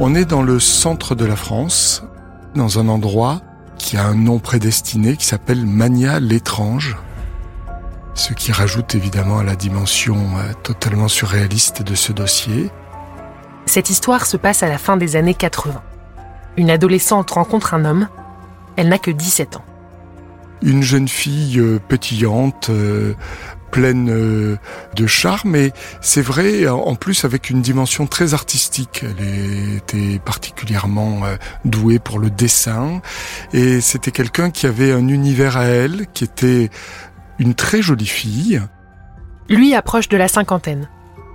On est dans le centre de la France, dans un endroit qui a un nom prédestiné qui s'appelle Mania l'étrange, ce qui rajoute évidemment à la dimension euh, totalement surréaliste de ce dossier. Cette histoire se passe à la fin des années 80. Une adolescente rencontre un homme, elle n'a que 17 ans. Une jeune fille euh, pétillante, euh, pleine euh, de charme et c'est vrai en plus avec une dimension très artistique. Elle était particulièrement euh, douée pour le dessin et c'était quelqu'un qui avait un univers à elle qui était une très jolie fille. Lui approche de la cinquantaine.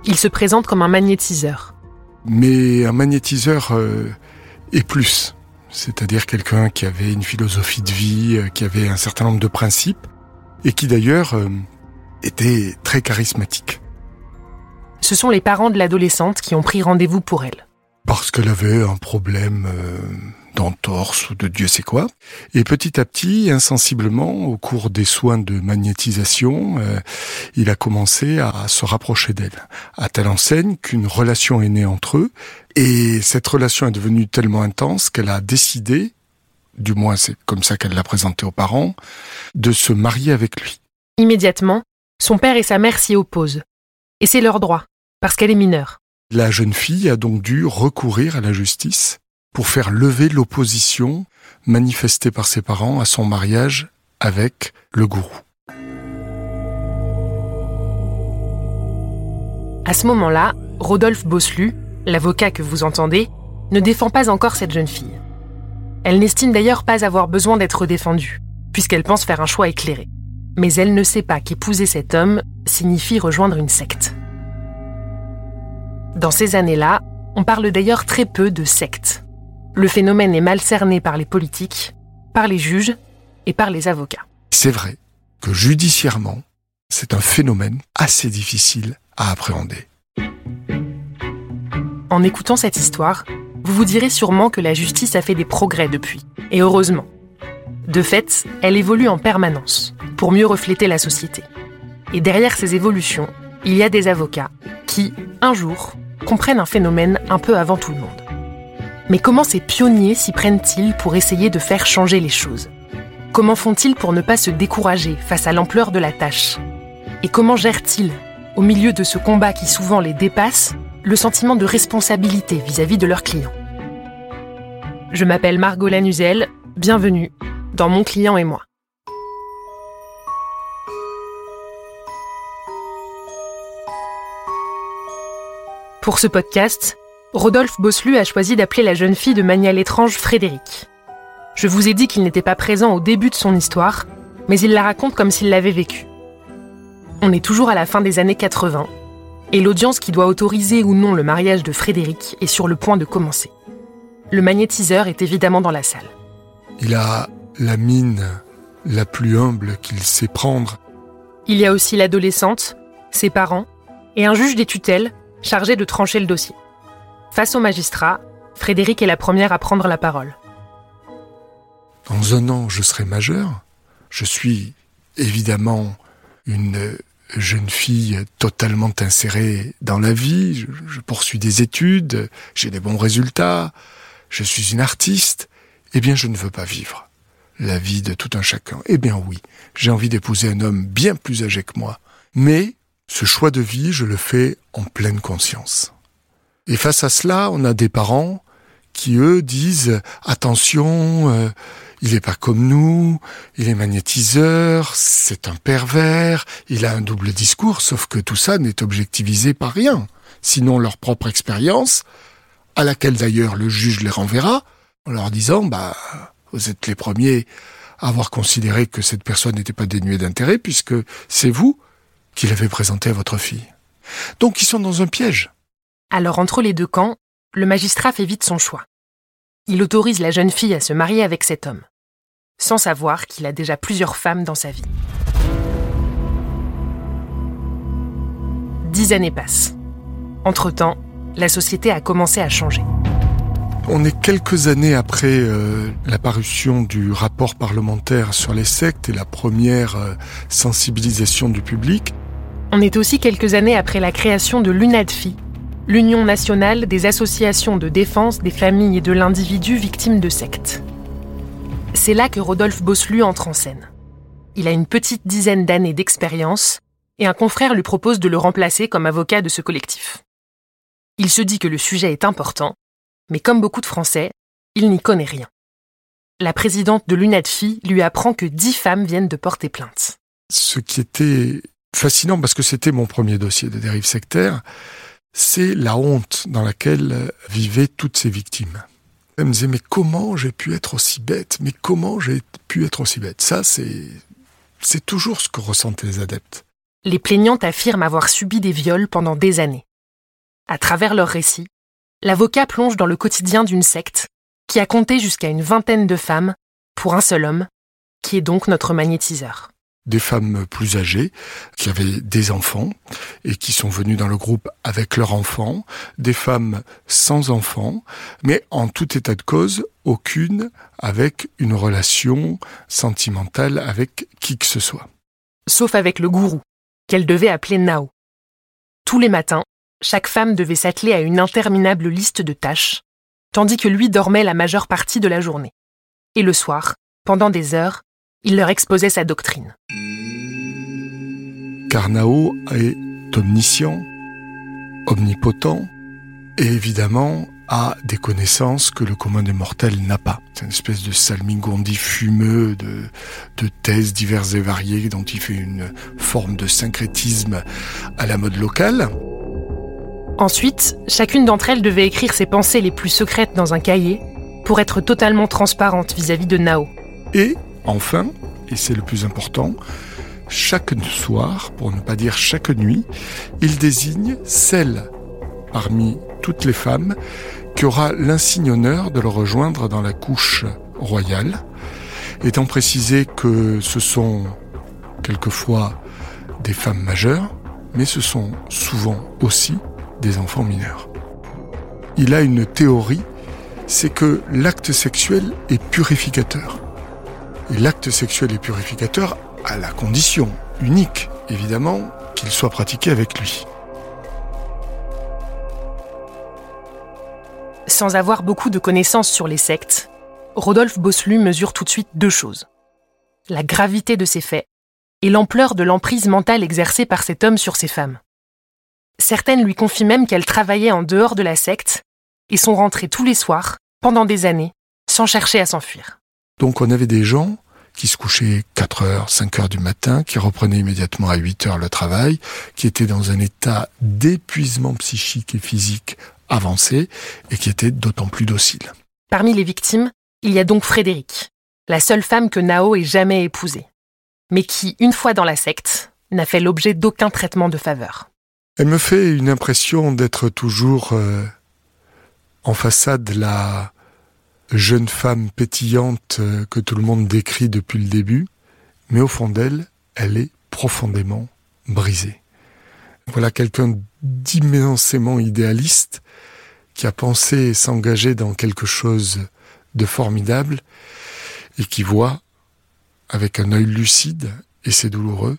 Il se présente comme un magnétiseur. Mais un magnétiseur euh, est plus. C'est-à-dire quelqu'un qui avait une philosophie de vie, qui avait un certain nombre de principes, et qui d'ailleurs était très charismatique. Ce sont les parents de l'adolescente qui ont pris rendez-vous pour elle. Parce qu'elle avait un problème euh, d'entorse ou de Dieu sait quoi. Et petit à petit, insensiblement, au cours des soins de magnétisation, euh, il a commencé à se rapprocher d'elle. À telle enseigne qu'une relation est née entre eux. Et cette relation est devenue tellement intense qu'elle a décidé, du moins c'est comme ça qu'elle l'a présenté aux parents, de se marier avec lui. Immédiatement, son père et sa mère s'y opposent. Et c'est leur droit, parce qu'elle est mineure. La jeune fille a donc dû recourir à la justice pour faire lever l'opposition manifestée par ses parents à son mariage avec le gourou. À ce moment-là, Rodolphe Bosselu, l'avocat que vous entendez, ne défend pas encore cette jeune fille. Elle n'estime d'ailleurs pas avoir besoin d'être défendue, puisqu'elle pense faire un choix éclairé mais elle ne sait pas qu'épouser cet homme signifie rejoindre une secte. Dans ces années-là, on parle d'ailleurs très peu de secte. Le phénomène est mal cerné par les politiques, par les juges et par les avocats. C'est vrai que judiciairement, c'est un phénomène assez difficile à appréhender. En écoutant cette histoire, vous vous direz sûrement que la justice a fait des progrès depuis, et heureusement. De fait, elle évolue en permanence pour mieux refléter la société. Et derrière ces évolutions, il y a des avocats qui, un jour, comprennent un phénomène un peu avant tout le monde. Mais comment ces pionniers s'y prennent-ils pour essayer de faire changer les choses? Comment font-ils pour ne pas se décourager face à l'ampleur de la tâche? Et comment gèrent-ils, au milieu de ce combat qui souvent les dépasse, le sentiment de responsabilité vis-à-vis de leurs clients? Je m'appelle Margot Lanuzel, bienvenue dans Mon client et moi. Pour ce podcast, Rodolphe Bosselu a choisi d'appeler la jeune fille de Mania l'étrange Frédéric. Je vous ai dit qu'il n'était pas présent au début de son histoire, mais il la raconte comme s'il l'avait vécue. On est toujours à la fin des années 80, et l'audience qui doit autoriser ou non le mariage de Frédéric est sur le point de commencer. Le magnétiseur est évidemment dans la salle. Il a la mine la plus humble qu'il sait prendre. Il y a aussi l'adolescente, ses parents, et un juge des tutelles chargé de trancher le dossier. Face au magistrat, Frédéric est la première à prendre la parole. Dans un an, je serai majeur. Je suis évidemment une jeune fille totalement insérée dans la vie. Je, je poursuis des études, j'ai des bons résultats, je suis une artiste. Eh bien, je ne veux pas vivre la vie de tout un chacun. Eh bien oui, j'ai envie d'épouser un homme bien plus âgé que moi. Mais ce choix de vie, je le fais en pleine conscience. Et face à cela, on a des parents qui, eux, disent attention, euh, il n'est pas comme nous, il est magnétiseur, c'est un pervers, il a un double discours, sauf que tout ça n'est objectivisé par rien, sinon leur propre expérience, à laquelle d'ailleurs le juge les renverra, en leur disant, bah, vous êtes les premiers à avoir considéré que cette personne n'était pas dénuée d'intérêt, puisque c'est vous qu'il avait présenté à votre fille. Donc ils sont dans un piège. Alors entre les deux camps, le magistrat fait vite son choix. Il autorise la jeune fille à se marier avec cet homme, sans savoir qu'il a déjà plusieurs femmes dans sa vie. Dix années passent. Entre-temps, la société a commencé à changer. On est quelques années après euh, la parution du rapport parlementaire sur les sectes et la première euh, sensibilisation du public. On est aussi quelques années après la création de l'UNADFI, l'Union nationale des associations de défense des familles et de l'individu victime de sectes. C'est là que Rodolphe Bosselu entre en scène. Il a une petite dizaine d'années d'expérience et un confrère lui propose de le remplacer comme avocat de ce collectif. Il se dit que le sujet est important, mais comme beaucoup de Français, il n'y connaît rien. La présidente de l'UNADFI lui apprend que dix femmes viennent de porter plainte. Ce qui était fascinant, parce que c'était mon premier dossier de dérive sectaire, c'est la honte dans laquelle vivaient toutes ces victimes. Elle me disait, mais comment j'ai pu être aussi bête? Mais comment j'ai pu être aussi bête? Ça, c'est, c'est toujours ce que ressentent les adeptes. Les plaignantes affirment avoir subi des viols pendant des années. À travers leurs récits, l'avocat plonge dans le quotidien d'une secte qui a compté jusqu'à une vingtaine de femmes pour un seul homme, qui est donc notre magnétiseur. Des femmes plus âgées qui avaient des enfants et qui sont venues dans le groupe avec leurs enfants, des femmes sans enfants, mais en tout état de cause, aucune avec une relation sentimentale avec qui que ce soit. Sauf avec le gourou, qu'elle devait appeler Nao. Tous les matins, chaque femme devait s'atteler à une interminable liste de tâches tandis que lui dormait la majeure partie de la journée. Et le soir, pendant des heures, il leur exposait sa doctrine. Carnao est omniscient, omnipotent, et évidemment a des connaissances que le commun des mortels n'a pas. C'est une espèce de salmingondi fumeux de, de thèses diverses et variées dont il fait une forme de syncrétisme à la mode locale. Ensuite, chacune d'entre elles devait écrire ses pensées les plus secrètes dans un cahier pour être totalement transparente vis-à-vis de Nao. Et enfin, et c'est le plus important, chaque soir, pour ne pas dire chaque nuit, il désigne celle parmi toutes les femmes qui aura l'insigne honneur de le rejoindre dans la couche royale, étant précisé que ce sont quelquefois des femmes majeures, mais ce sont souvent aussi des enfants mineurs. Il a une théorie, c'est que l'acte sexuel est purificateur. Et l'acte sexuel est purificateur à la condition unique, évidemment, qu'il soit pratiqué avec lui. Sans avoir beaucoup de connaissances sur les sectes, Rodolphe Bosselu mesure tout de suite deux choses. La gravité de ces faits et l'ampleur de l'emprise mentale exercée par cet homme sur ces femmes. Certaines lui confient même qu'elles travaillaient en dehors de la secte et sont rentrées tous les soirs, pendant des années, sans chercher à s'enfuir. Donc on avait des gens qui se couchaient 4 heures, 5 heures du matin, qui reprenaient immédiatement à 8 heures le travail, qui étaient dans un état d'épuisement psychique et physique avancé et qui étaient d'autant plus dociles. Parmi les victimes, il y a donc Frédéric, la seule femme que Nao ait jamais épousée, mais qui, une fois dans la secte, n'a fait l'objet d'aucun traitement de faveur. Elle me fait une impression d'être toujours euh, en façade la jeune femme pétillante euh, que tout le monde décrit depuis le début, mais au fond d'elle, elle est profondément brisée. Voilà quelqu'un d'immensément idéaliste qui a pensé s'engager dans quelque chose de formidable et qui voit avec un œil lucide, et c'est douloureux,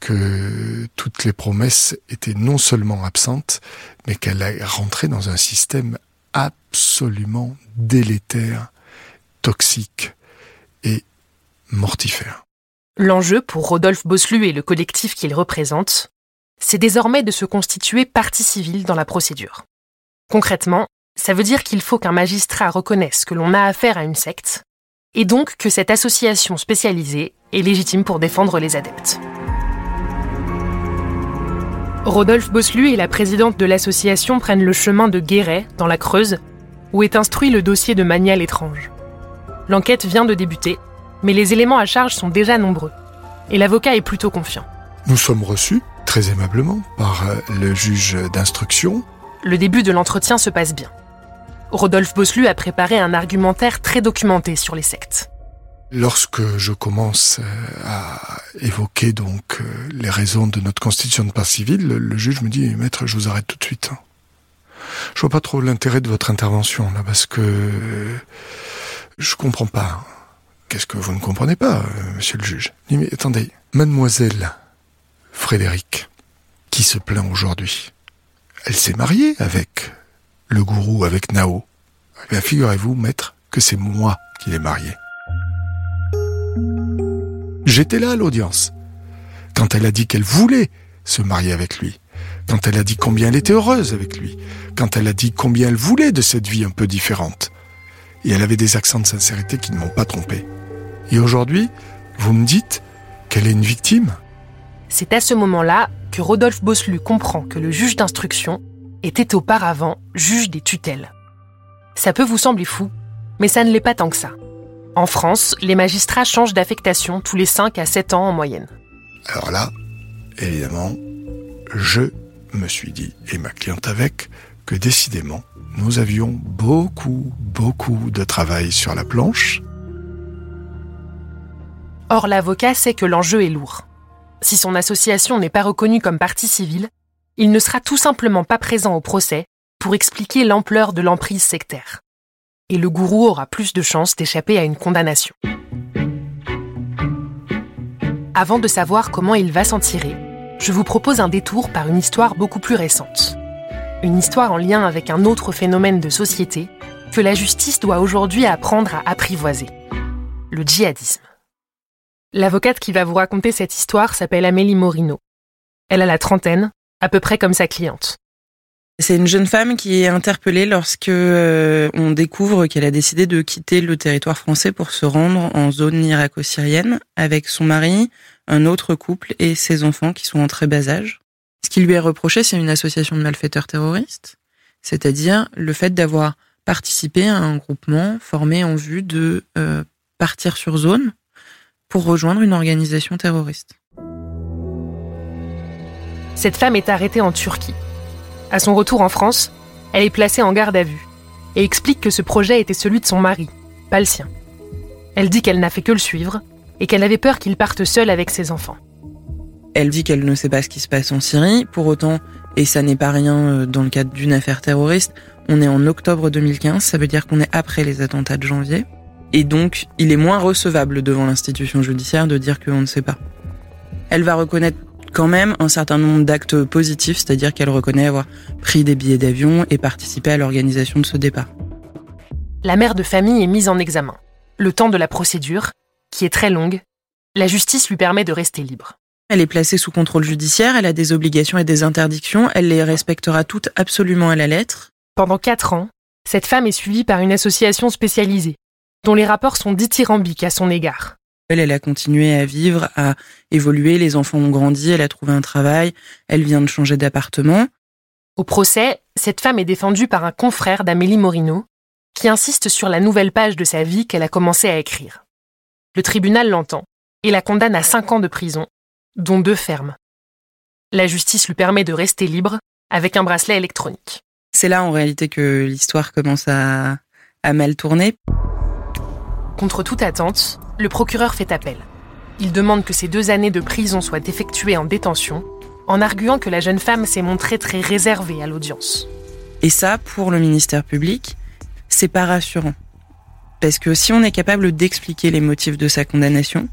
que toutes les promesses étaient non seulement absentes, mais qu'elle est rentrée dans un système absolument délétère, toxique et mortifère. L'enjeu pour Rodolphe Bosselu et le collectif qu'il représente, c'est désormais de se constituer partie civile dans la procédure. Concrètement, ça veut dire qu'il faut qu'un magistrat reconnaisse que l'on a affaire à une secte, et donc que cette association spécialisée est légitime pour défendre les adeptes. Rodolphe Bosselu et la présidente de l'association prennent le chemin de Guéret, dans la Creuse, où est instruit le dossier de Manial étrange. L'enquête vient de débuter, mais les éléments à charge sont déjà nombreux, et l'avocat est plutôt confiant. Nous sommes reçus, très aimablement, par euh, le juge d'instruction. Le début de l'entretien se passe bien. Rodolphe Bosselu a préparé un argumentaire très documenté sur les sectes. Lorsque je commence euh, à évoquer donc euh, les raisons de notre constitution de partie civile, le, juge me dit maître, je vous arrête tout de suite. Hein. Je vois pas trop l'intérêt de votre intervention là parce que euh, je comprends pas. Qu'est-ce que vous ne comprenez pas, monsieur le juge? Dit, mais attendez, mademoiselle Frédéric, qui se plaint aujourd'hui, elle s'est mariée avec le gourou, avec Nao. Eh figurez-vous, maître, que c'est moi qui l'ai mariée. J'étais là à l'audience. Quand elle a dit qu'elle voulait se marier avec lui. Quand elle a dit combien elle était heureuse avec lui. Quand elle a dit combien elle voulait de cette vie un peu différente. Et elle avait des accents de sincérité qui ne m'ont pas trompé. Et aujourd'hui, vous me dites qu'elle est une victime C'est à ce moment-là que Rodolphe Bosselu comprend que le juge d'instruction était auparavant juge des tutelles. Ça peut vous sembler fou, mais ça ne l'est pas tant que ça. En France, les magistrats changent d'affectation tous les 5 à 7 ans en moyenne. Alors là, évidemment, je me suis dit, et ma cliente avec, que décidément, nous avions beaucoup, beaucoup de travail sur la planche. Or, l'avocat sait que l'enjeu est lourd. Si son association n'est pas reconnue comme partie civile, il ne sera tout simplement pas présent au procès pour expliquer l'ampleur de l'emprise sectaire. Et le gourou aura plus de chances d'échapper à une condamnation. Avant de savoir comment il va s'en tirer, je vous propose un détour par une histoire beaucoup plus récente. Une histoire en lien avec un autre phénomène de société que la justice doit aujourd'hui apprendre à apprivoiser. Le djihadisme. L'avocate qui va vous raconter cette histoire s'appelle Amélie Morino. Elle a la trentaine, à peu près comme sa cliente. C'est une jeune femme qui est interpellée lorsque euh, on découvre qu'elle a décidé de quitter le territoire français pour se rendre en zone irako-syrienne avec son mari, un autre couple et ses enfants qui sont en très bas âge. Ce qui lui est reproché, c'est une association de malfaiteurs terroristes, c'est-à-dire le fait d'avoir participé à un groupement formé en vue de euh, partir sur zone pour rejoindre une organisation terroriste. Cette femme est arrêtée en Turquie à son retour en France, elle est placée en garde à vue et explique que ce projet était celui de son mari, pas le sien. Elle dit qu'elle n'a fait que le suivre et qu'elle avait peur qu'il parte seul avec ses enfants. Elle dit qu'elle ne sait pas ce qui se passe en Syrie, pour autant, et ça n'est pas rien euh, dans le cadre d'une affaire terroriste, on est en octobre 2015, ça veut dire qu'on est après les attentats de janvier, et donc il est moins recevable devant l'institution judiciaire de dire qu'on ne sait pas. Elle va reconnaître quand même un certain nombre d'actes positifs, c'est-à-dire qu'elle reconnaît avoir pris des billets d'avion et participé à l'organisation de ce départ. La mère de famille est mise en examen. Le temps de la procédure, qui est très longue, la justice lui permet de rester libre. Elle est placée sous contrôle judiciaire, elle a des obligations et des interdictions, elle les respectera toutes absolument à la lettre. Pendant quatre ans, cette femme est suivie par une association spécialisée, dont les rapports sont dithyrambiques à son égard. Elle, elle a continué à vivre, à évoluer, les enfants ont grandi, elle a trouvé un travail, elle vient de changer d'appartement. Au procès, cette femme est défendue par un confrère d'Amélie Morino, qui insiste sur la nouvelle page de sa vie qu'elle a commencé à écrire. Le tribunal l'entend et la condamne à cinq ans de prison, dont deux fermes. La justice lui permet de rester libre avec un bracelet électronique. C'est là en réalité que l'histoire commence à, à mal tourner. Contre toute attente, le procureur fait appel. Il demande que ces deux années de prison soient effectuées en détention, en arguant que la jeune femme s'est montrée très réservée à l'audience. Et ça, pour le ministère public, c'est pas rassurant. Parce que si on est capable d'expliquer les motifs de sa condamnation,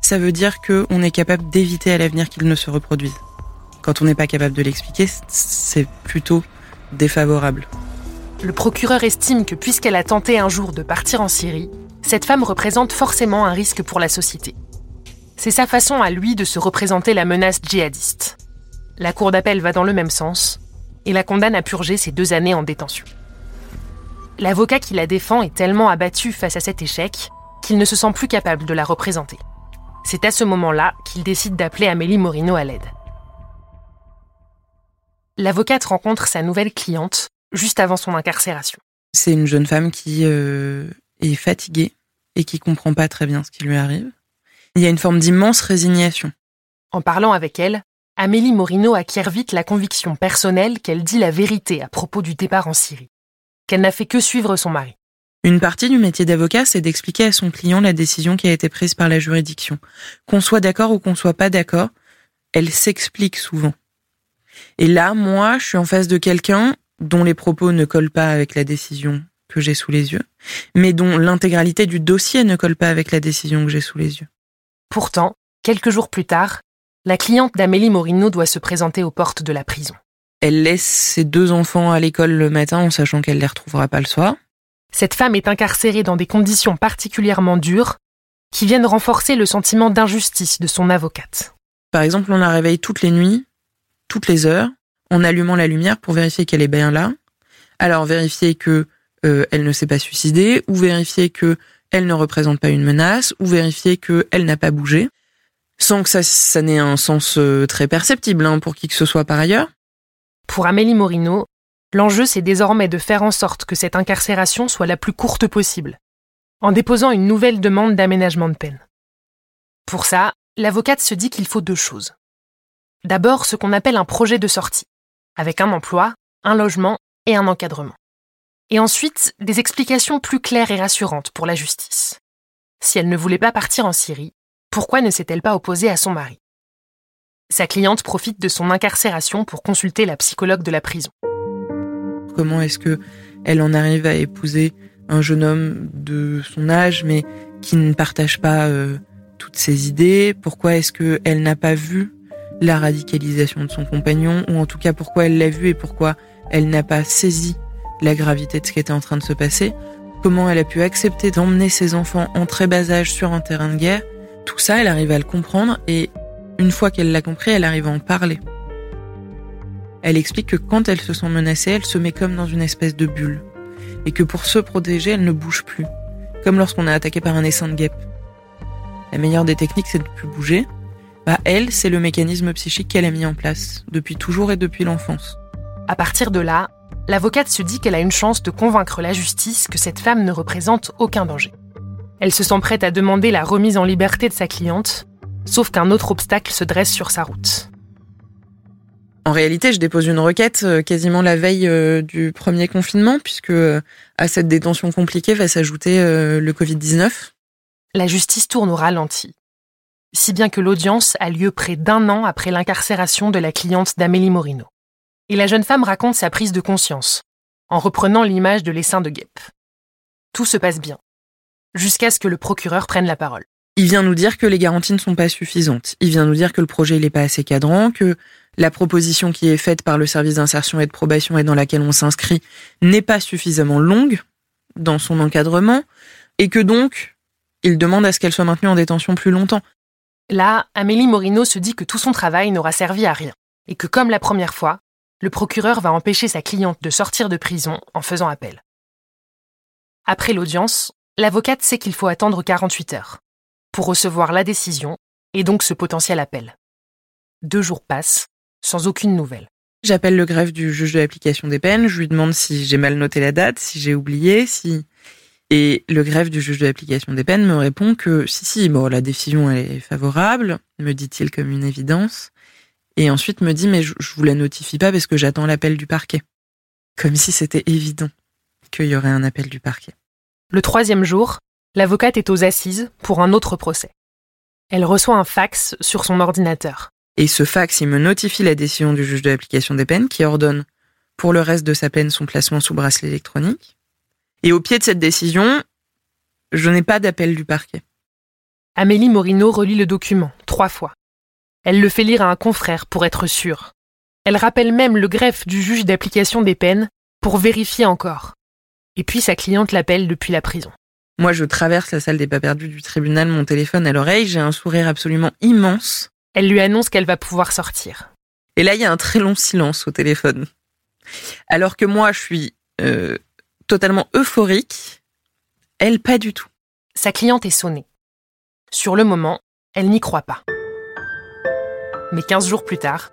ça veut dire qu'on est capable d'éviter à l'avenir qu'il ne se reproduise. Quand on n'est pas capable de l'expliquer, c'est plutôt défavorable. Le procureur estime que puisqu'elle a tenté un jour de partir en Syrie, cette femme représente forcément un risque pour la société. C'est sa façon à lui de se représenter la menace djihadiste. La cour d'appel va dans le même sens et la condamne à purger ses deux années en détention. L'avocat qui la défend est tellement abattu face à cet échec qu'il ne se sent plus capable de la représenter. C'est à ce moment-là qu'il décide d'appeler Amélie Morino à l'aide. L'avocate rencontre sa nouvelle cliente juste avant son incarcération. C'est une jeune femme qui euh, est fatiguée et qui comprend pas très bien ce qui lui arrive. Il y a une forme d'immense résignation. En parlant avec elle, Amélie Morino acquiert vite la conviction personnelle qu'elle dit la vérité à propos du départ en Syrie, qu'elle n'a fait que suivre son mari. Une partie du métier d'avocat, c'est d'expliquer à son client la décision qui a été prise par la juridiction. Qu'on soit d'accord ou qu'on soit pas d'accord, elle s'explique souvent. Et là, moi, je suis en face de quelqu'un dont les propos ne collent pas avec la décision que j'ai sous les yeux, mais dont l'intégralité du dossier ne colle pas avec la décision que j'ai sous les yeux. Pourtant, quelques jours plus tard, la cliente d'Amélie Morino doit se présenter aux portes de la prison. Elle laisse ses deux enfants à l'école le matin en sachant qu'elle les retrouvera pas le soir. Cette femme est incarcérée dans des conditions particulièrement dures qui viennent renforcer le sentiment d'injustice de son avocate. Par exemple, on la réveille toutes les nuits, toutes les heures, en allumant la lumière pour vérifier qu'elle est bien là. Alors vérifier que euh, elle ne s'est pas suicidée, ou vérifier que elle ne représente pas une menace, ou vérifier qu'elle n'a pas bougé, sans que ça, ça n'ait un sens euh, très perceptible hein, pour qui que ce soit par ailleurs. Pour Amélie Morino, l'enjeu c'est désormais de faire en sorte que cette incarcération soit la plus courte possible, en déposant une nouvelle demande d'aménagement de peine. Pour ça, l'avocate se dit qu'il faut deux choses. D'abord, ce qu'on appelle un projet de sortie, avec un emploi, un logement et un encadrement. Et ensuite, des explications plus claires et rassurantes pour la justice. Si elle ne voulait pas partir en Syrie, pourquoi ne s'est-elle pas opposée à son mari? Sa cliente profite de son incarcération pour consulter la psychologue de la prison. Comment est-ce que elle en arrive à épouser un jeune homme de son âge, mais qui ne partage pas euh, toutes ses idées? Pourquoi est-ce qu'elle n'a pas vu la radicalisation de son compagnon? Ou en tout cas, pourquoi elle l'a vu et pourquoi elle n'a pas saisi la gravité de ce qui était en train de se passer Comment elle a pu accepter d'emmener ses enfants en très bas âge sur un terrain de guerre Tout ça, elle arrive à le comprendre et une fois qu'elle l'a compris, elle arrive à en parler. Elle explique que quand elle se sent menacée, elle se met comme dans une espèce de bulle. Et que pour se protéger, elle ne bouge plus. Comme lorsqu'on est attaqué par un essaim de guêpe. La meilleure des techniques, c'est de ne plus bouger. Bah, elle, c'est le mécanisme psychique qu'elle a mis en place, depuis toujours et depuis l'enfance. À partir de là, l'avocate se dit qu'elle a une chance de convaincre la justice que cette femme ne représente aucun danger. Elle se sent prête à demander la remise en liberté de sa cliente, sauf qu'un autre obstacle se dresse sur sa route. En réalité, je dépose une requête euh, quasiment la veille euh, du premier confinement, puisque euh, à cette détention compliquée va s'ajouter le Covid-19 la justice tourne au ralenti. Si bien que l'audience a lieu près d'un an après l'incarcération de la cliente d'Amélie Morino. Et la jeune femme raconte sa prise de conscience, en reprenant l'image de l'essaim de guêpe. Tout se passe bien, jusqu'à ce que le procureur prenne la parole. Il vient nous dire que les garanties ne sont pas suffisantes. Il vient nous dire que le projet n'est pas assez cadrant, que la proposition qui est faite par le service d'insertion et de probation et dans laquelle on s'inscrit n'est pas suffisamment longue dans son encadrement, et que donc il demande à ce qu'elle soit maintenue en détention plus longtemps. Là, Amélie Morino se dit que tout son travail n'aura servi à rien, et que comme la première fois, le procureur va empêcher sa cliente de sortir de prison en faisant appel. Après l'audience, l'avocate sait qu'il faut attendre 48 heures pour recevoir la décision et donc ce potentiel appel. Deux jours passent, sans aucune nouvelle. J'appelle le greffe du juge de l'application des peines, je lui demande si j'ai mal noté la date, si j'ai oublié, si et le greffe du juge de l'application des peines me répond que si, si, bon, la décision est favorable, me dit-il comme une évidence. Et ensuite me dit, mais je, je vous la notifie pas parce que j'attends l'appel du parquet. Comme si c'était évident qu'il y aurait un appel du parquet. Le troisième jour, l'avocate est aux assises pour un autre procès. Elle reçoit un fax sur son ordinateur. Et ce fax, il me notifie la décision du juge de l'application des peines qui ordonne pour le reste de sa peine son placement sous bracelet électronique. Et au pied de cette décision, je n'ai pas d'appel du parquet. Amélie Morino relit le document trois fois. Elle le fait lire à un confrère pour être sûre. Elle rappelle même le greffe du juge d'application des peines pour vérifier encore. Et puis sa cliente l'appelle depuis la prison. Moi, je traverse la salle des pas perdus du tribunal, mon téléphone à l'oreille, j'ai un sourire absolument immense. Elle lui annonce qu'elle va pouvoir sortir. Et là, il y a un très long silence au téléphone. Alors que moi, je suis euh, totalement euphorique. Elle, pas du tout. Sa cliente est sonnée. Sur le moment, elle n'y croit pas. Mais 15 jours plus tard,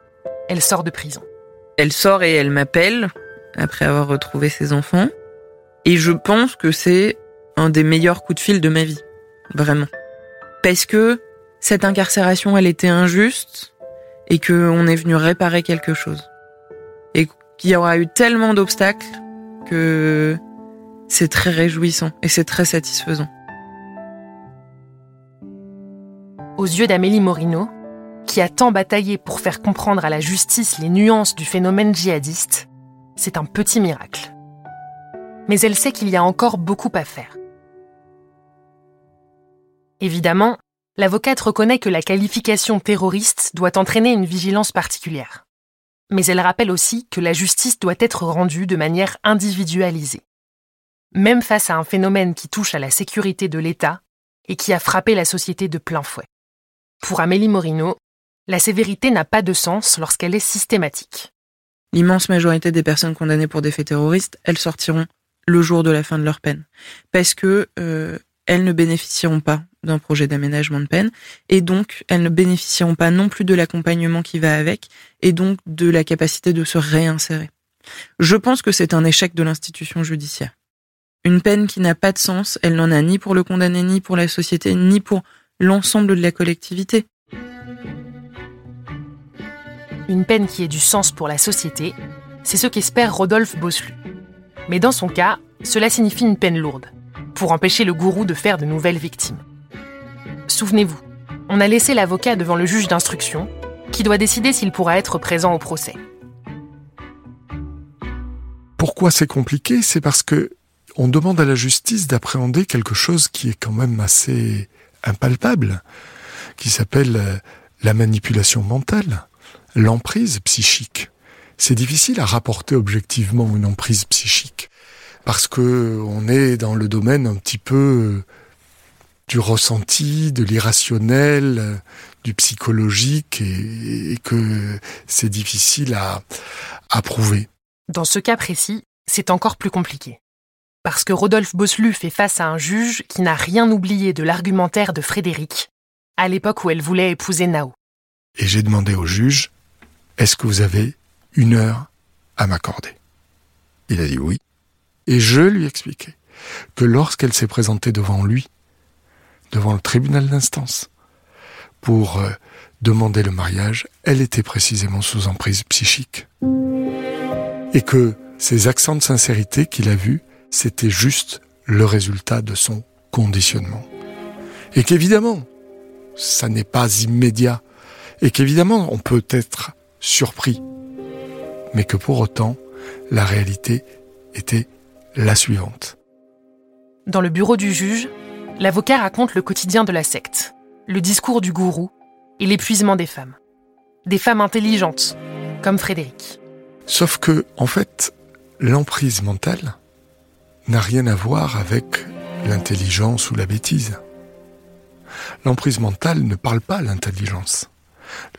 elle sort de prison. Elle sort et elle m'appelle après avoir retrouvé ses enfants. Et je pense que c'est un des meilleurs coups de fil de ma vie. Vraiment. Parce que cette incarcération, elle était injuste et qu'on est venu réparer quelque chose. Et qu'il y aura eu tellement d'obstacles que c'est très réjouissant et c'est très satisfaisant. Aux yeux d'Amélie Morino, qui a tant bataillé pour faire comprendre à la justice les nuances du phénomène djihadiste, c'est un petit miracle. Mais elle sait qu'il y a encore beaucoup à faire. Évidemment, l'avocate reconnaît que la qualification terroriste doit entraîner une vigilance particulière. mais elle rappelle aussi que la justice doit être rendue de manière individualisée. Même face à un phénomène qui touche à la sécurité de l'État et qui a frappé la société de plein fouet. Pour Amélie Morino, la sévérité n'a pas de sens lorsqu'elle est systématique. L'immense majorité des personnes condamnées pour des faits terroristes, elles sortiront le jour de la fin de leur peine, parce que euh, elles ne bénéficieront pas d'un projet d'aménagement de peine, et donc elles ne bénéficieront pas non plus de l'accompagnement qui va avec, et donc de la capacité de se réinsérer. Je pense que c'est un échec de l'institution judiciaire. Une peine qui n'a pas de sens, elle n'en a ni pour le condamné, ni pour la société, ni pour l'ensemble de la collectivité. Une peine qui ait du sens pour la société, c'est ce qu'espère Rodolphe Bosselu. Mais dans son cas, cela signifie une peine lourde, pour empêcher le gourou de faire de nouvelles victimes. Souvenez-vous, on a laissé l'avocat devant le juge d'instruction, qui doit décider s'il pourra être présent au procès. Pourquoi c'est compliqué? C'est parce que on demande à la justice d'appréhender quelque chose qui est quand même assez impalpable, qui s'appelle euh, la manipulation mentale l'emprise psychique. C'est difficile à rapporter objectivement une emprise psychique parce que on est dans le domaine un petit peu du ressenti, de l'irrationnel, du psychologique et, que c'est difficile à, à prouver. Dans ce cas précis, c'est encore plus compliqué. Parce que Rodolphe Bosselu fait face à un juge qui n'a rien oublié de l'argumentaire de Frédéric, à l'époque où elle voulait épouser Nao. Et j'ai demandé au juge est-ce que vous avez une heure à m'accorder? Il a dit oui. Et je lui ai expliqué que lorsqu'elle s'est présentée devant lui, devant le tribunal d'instance, pour euh, demander le mariage, elle était précisément sous emprise psychique. Et que ces accents de sincérité qu'il a vus, c'était juste le résultat de son conditionnement. Et qu'évidemment, ça n'est pas immédiat. Et qu'évidemment, on peut être surpris, mais que pour autant, la réalité était la suivante. Dans le bureau du juge, l'avocat raconte le quotidien de la secte, le discours du gourou et l'épuisement des femmes. Des femmes intelligentes, comme Frédéric. Sauf que, en fait, l'emprise mentale n'a rien à voir avec l'intelligence ou la bêtise. L'emprise mentale ne parle pas à l'intelligence.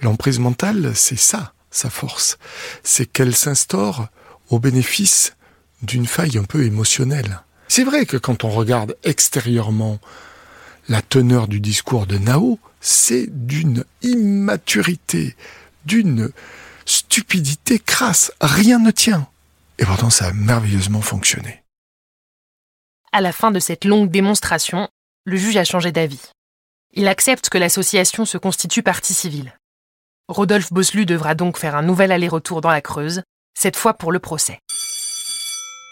L'emprise mentale, c'est ça, sa force. C'est qu'elle s'instaure au bénéfice d'une faille un peu émotionnelle. C'est vrai que quand on regarde extérieurement la teneur du discours de Nao, c'est d'une immaturité, d'une stupidité crasse. Rien ne tient. Et pourtant, ça a merveilleusement fonctionné. À la fin de cette longue démonstration, le juge a changé d'avis. Il accepte que l'association se constitue partie civile. Rodolphe Bosselu devra donc faire un nouvel aller-retour dans la Creuse, cette fois pour le procès.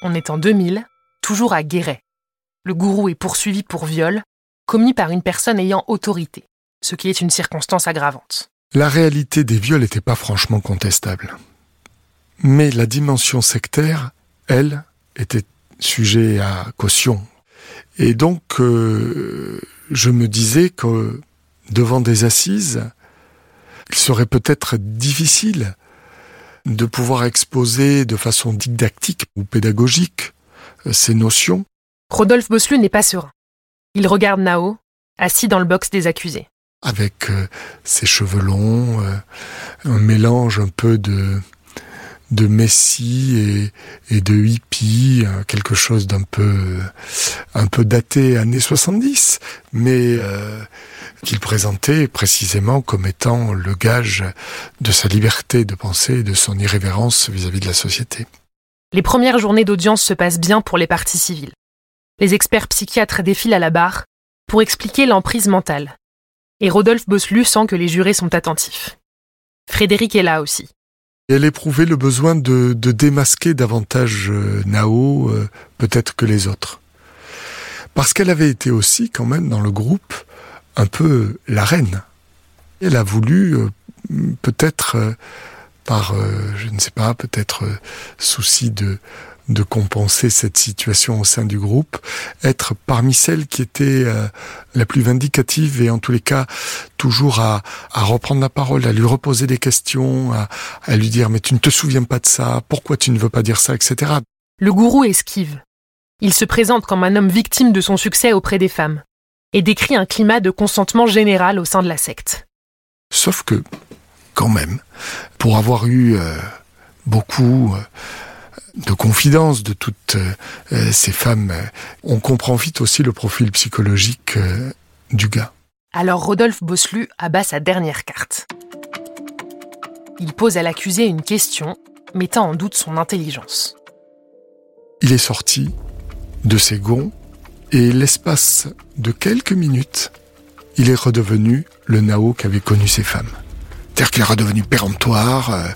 On est en 2000, toujours à Guéret. Le gourou est poursuivi pour viol, commis par une personne ayant autorité, ce qui est une circonstance aggravante. La réalité des viols n'était pas franchement contestable. Mais la dimension sectaire, elle, était sujet à caution. Et donc, euh, je me disais que devant des assises, il serait peut-être difficile de pouvoir exposer de façon didactique ou pédagogique euh, ces notions. Rodolphe Bosselu n'est pas serein. Il regarde Nao, assis dans le box des accusés. Avec euh, ses cheveux longs, euh, un mélange un peu de, de messie et, et de hippie, quelque chose d'un peu, un peu daté années 70, mais qu'il présentait précisément comme étant le gage de sa liberté de penser et de son irrévérence vis-à-vis de la société. Les premières journées d'audience se passent bien pour les parties civiles. Les experts psychiatres défilent à la barre pour expliquer l'emprise mentale. Et Rodolphe Bosselu sent que les jurés sont attentifs. Frédéric est là aussi. Elle éprouvait le besoin de, démasquer davantage euh, Nao, euh, peut-être que les autres. Parce qu'elle avait été aussi, quand même, dans le groupe, un peu la reine. Elle a voulu euh, peut-être par, je ne sais pas, peut-être souci de de compenser cette situation au sein du groupe, être parmi celles qui étaient la plus vindicative et en tous les cas toujours à, à reprendre la parole, à lui reposer des questions, à, à lui dire mais tu ne te souviens pas de ça, pourquoi tu ne veux pas dire ça, etc. Le gourou esquive. Il se présente comme un homme victime de son succès auprès des femmes et décrit un climat de consentement général au sein de la secte. Sauf que, quand même, pour avoir eu euh, beaucoup euh, de confidence de toutes euh, ces femmes, on comprend vite aussi le profil psychologique du gars. Alors Rodolphe Bosselu abat sa dernière carte. Il pose à l'accusé une question, mettant en doute son intelligence. Il est sorti de ses gonds et l'espace de quelques minutes, il est redevenu le Nao qu'avaient connu ses femmes. C'est-à-dire qu'il est redevenu péremptoire, euh,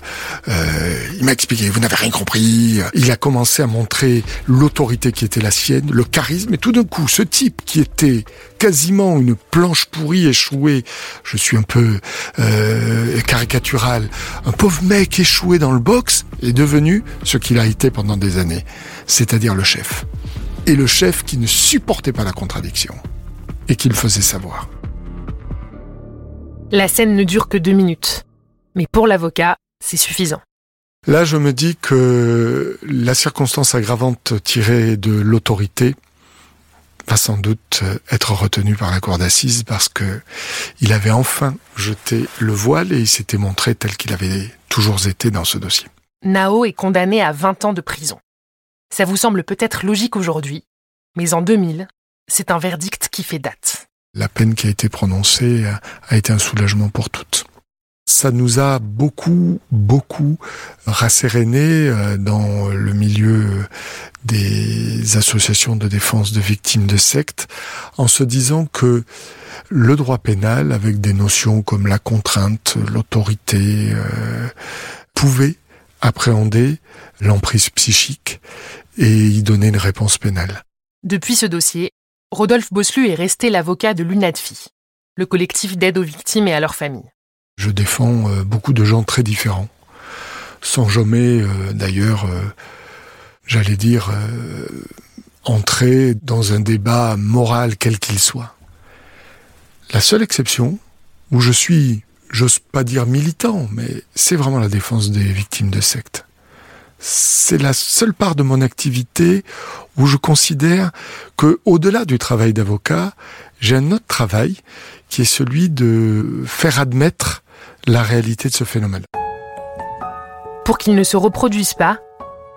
euh, il m'a expliqué, vous n'avez rien compris, il a commencé à montrer l'autorité qui était la sienne, le charisme, et tout d'un coup, ce type qui était quasiment une planche pourrie échouée, je suis un peu euh, caricatural, un pauvre mec échoué dans le box, est devenu ce qu'il a été pendant des années, c'est-à-dire le chef et le chef qui ne supportait pas la contradiction et qui le faisait savoir. La scène ne dure que deux minutes, mais pour l'avocat, c'est suffisant. Là, je me dis que la circonstance aggravante tirée de l'autorité va sans doute être retenue par la cour d'assises parce que il avait enfin jeté le voile et il s'était montré tel qu'il avait toujours été dans ce dossier. Nao est condamné à 20 ans de prison. Ça vous semble peut-être logique aujourd'hui, mais en 2000, c'est un verdict qui fait date. La peine qui a été prononcée a été un soulagement pour toutes. Ça nous a beaucoup, beaucoup rassérénés euh, dans le milieu des associations de défense de victimes de sectes en se disant que le droit pénal, avec des notions comme la contrainte, l'autorité, euh, pouvait appréhender l'emprise psychique et y donner une réponse pénale. Depuis ce dossier, Rodolphe Bosselu est resté l'avocat de l'UNADFI, le collectif d'aide aux victimes et à leurs familles. Je défends euh, beaucoup de gens très différents, sans jamais euh, d'ailleurs, euh, j'allais dire, entrer dans un débat moral quel qu'il soit. La seule exception, où je suis, j'ose pas dire militant, mais c'est vraiment la défense des victimes de sectes c'est la seule part de mon activité où je considère que, au-delà du travail d'avocat, j'ai un autre travail qui est celui de faire admettre la réalité de ce phénomène. Pour qu'il ne se reproduise pas,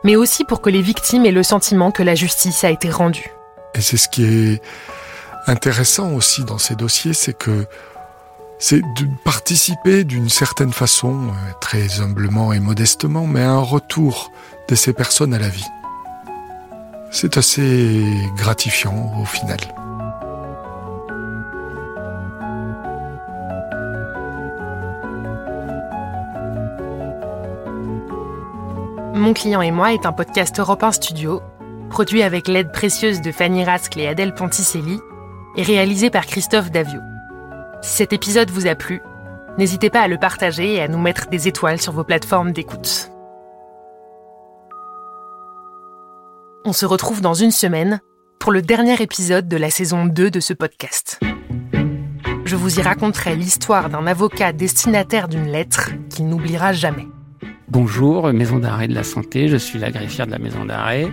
mais aussi pour que les victimes aient le sentiment que la justice a été rendue. Et c'est ce qui est intéressant aussi dans ces dossiers, c'est que c'est de participer d'une certaine façon, euh, très humblement et modestement, mais à un retour de ces personnes à la vie. C'est assez gratifiant au final. Mon client et moi est un podcast Europe 1 Studio, produit avec l'aide précieuse de Fanny Rascle et Adèle Ponticelli, et réalisé par Christophe Davio. Si cet épisode vous a plu, n'hésitez pas à le partager et à nous mettre des étoiles sur vos plateformes d'écoute. On se retrouve dans une semaine pour le dernier épisode de la saison 2 de ce podcast. Je vous y raconterai l'histoire d'un avocat destinataire d'une lettre qu'il n'oubliera jamais. Bonjour, Maison d'arrêt de la santé, je suis la greffière de la maison d'arrêt.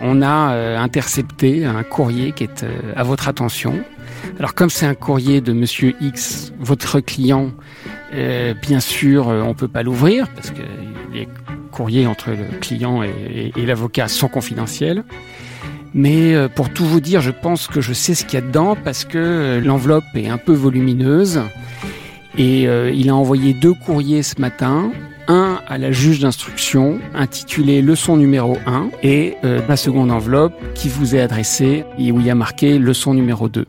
On a euh, intercepté un courrier qui est euh, à votre attention alors comme c'est un courrier de Monsieur X, votre client, euh, bien sûr, euh, on peut pas l'ouvrir parce que les courriers entre le client et, l'avocat sont confidentiels. Mais euh, pour tout vous dire, je pense que je sais ce qu'il y a dedans parce que l'enveloppe est un peu volumineuse. Et il a envoyé deux courriers ce matin, un à la juge d'instruction intitulé leçon numéro 1 et la seconde enveloppe qui vous est adressée et où il y a marqué leçon numéro 2.